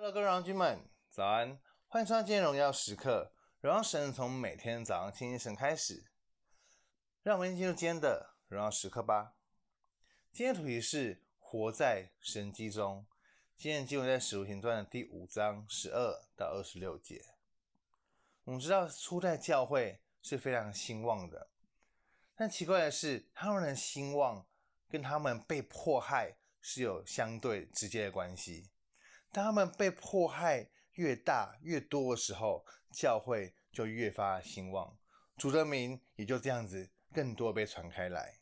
Hello，各位荣耀君们，早安！欢迎收看今天荣耀时刻，荣耀神从每天早上清晨开始。让我们进入今天的荣耀时刻吧。今天的主题是活在神迹中。今天经文在使徒行传的第五章十二到二十六节。我们知道初代教会是非常兴旺的，但奇怪的是，他们的兴旺跟他们被迫害是有相对直接的关系。当他们被迫害越大越多的时候，教会就越发兴旺，主的名也就这样子更多被传开来。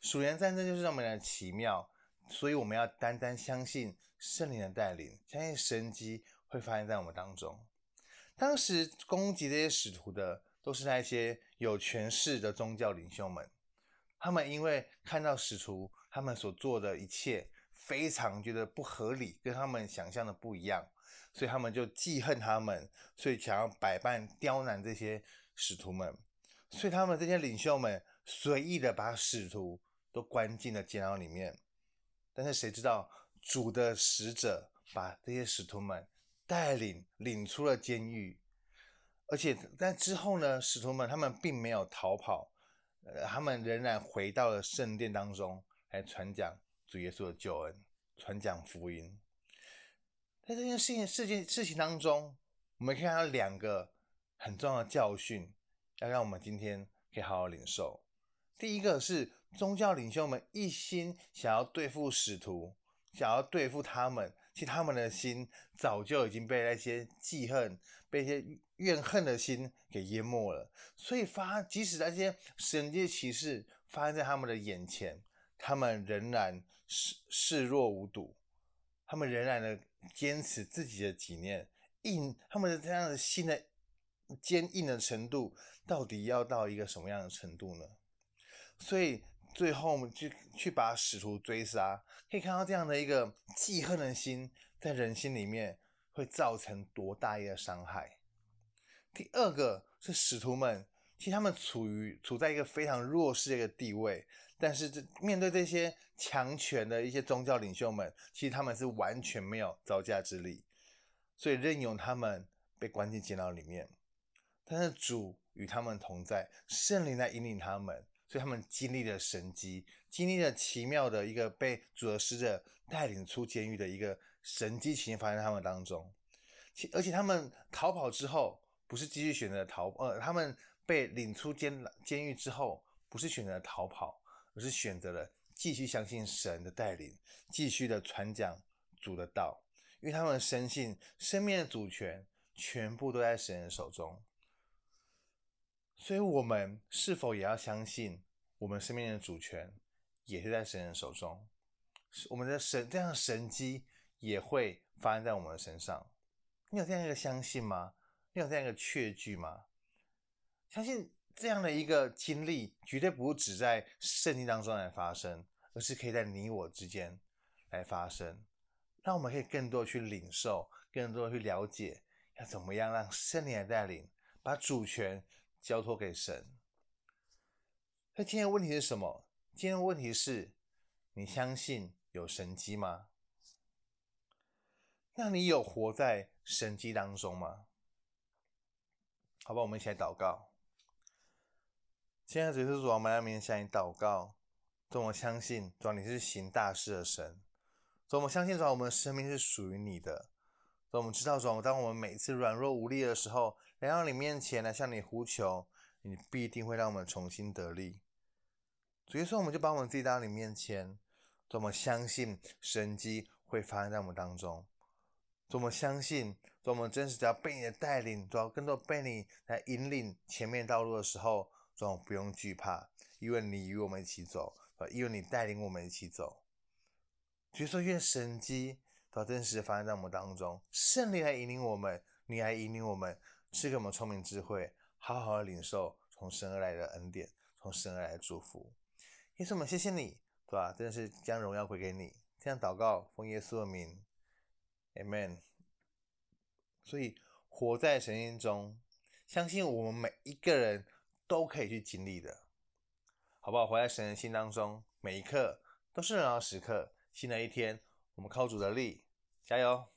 属灵战争就是这么的奇妙，所以我们要单单相信圣灵的带领，相信神迹会发生在我们当中。当时攻击这些使徒的，都是那些有权势的宗教领袖们，他们因为看到使徒他们所做的一切。非常觉得不合理，跟他们想象的不一样，所以他们就记恨他们，所以想要百般刁难这些使徒们，所以他们这些领袖们随意的把使徒都关进了监牢里面。但是谁知道主的使者把这些使徒们带领领出了监狱，而且在之后呢，使徒们他们并没有逃跑，呃，他们仍然回到了圣殿当中来传讲。主耶稣的救恩，传讲福音，在这件事情、事件、事情当中，我们可以看到两个很重要的教训，要让我们今天可以好好领受。第一个是宗教领袖们一心想要对付使徒，想要对付他们，其实他们的心早就已经被那些记恨、被一些怨恨的心给淹没了。所以发，即使那些神迹奇事发生在他们的眼前。他们仍然视视若无睹，他们仍然的坚持自己的己念，硬他们的这样的心的坚硬的程度，到底要到一个什么样的程度呢？所以最后我们去去把使徒追杀，可以看到这样的一个记恨的心，在人心里面会造成多大一个伤害。第二个是使徒们。其实他们处于处在一个非常弱势的一个地位，但是这面对这些强权的一些宗教领袖们，其实他们是完全没有招架之力，所以任由他们被关进监牢里面。但是主与他们同在，圣灵来引领他们，所以他们经历了神迹，经历了奇妙的一个被主的使者带领出监狱的一个神迹情形发生在他们当中。其而且他们逃跑之后，不是继续选择逃，呃，他们。被领出监监狱之后，不是选择逃跑，而是选择了继续相信神的带领，继续的传讲主的道，因为他们深信生命的主权全部都在神的手中。所以，我们是否也要相信，我们生命的主权也是在神的手中？我们的神这样的神迹也会发生在我们的身上。你有这样一个相信吗？你有这样一个确据吗？相信这样的一个经历，绝对不只在圣经当中来发生，而是可以在你我之间来发生。让我们可以更多去领受，更多去了解，要怎么样让圣灵来带领，把主权交托给神。那今天的问题是什么？今天的问题是：你相信有神迹吗？那你有活在神迹当中吗？好吧，我们一起来祷告。现在只是主，我们来面向你祷告。主，我相信主，你是行大事的神。主，我们相信主，我们的生命是属于你的。主，我们知道主，当我们每次软弱无力的时候，来到你面前来向你呼求，你必定会让我们重新得力。主耶稣，我们就把我们自己带到你面前。主，我们相信神迹会发生在我们当中。主，我们相信主，我们真实只要被你的带领，主要更多被你来引领前面道路的时候。总不用惧怕，因为你与我们一起走，因为你带领我们一起走。就说愿神迹到真实发生在我们当中，圣灵来引领我们，你来引领我们，赐给我们聪明智慧，好好的领受从神而来的恩典，从神而来的祝福。耶稣，我们谢谢你，对吧？真的是将荣耀归给你。这样祷告，奉耶稣的名，Amen。所以活在神经中，相信我们每一个人。都可以去经历的，好不好？活在神的心当中，每一刻都是荣耀时刻。新的一天，我们靠主的力，加油！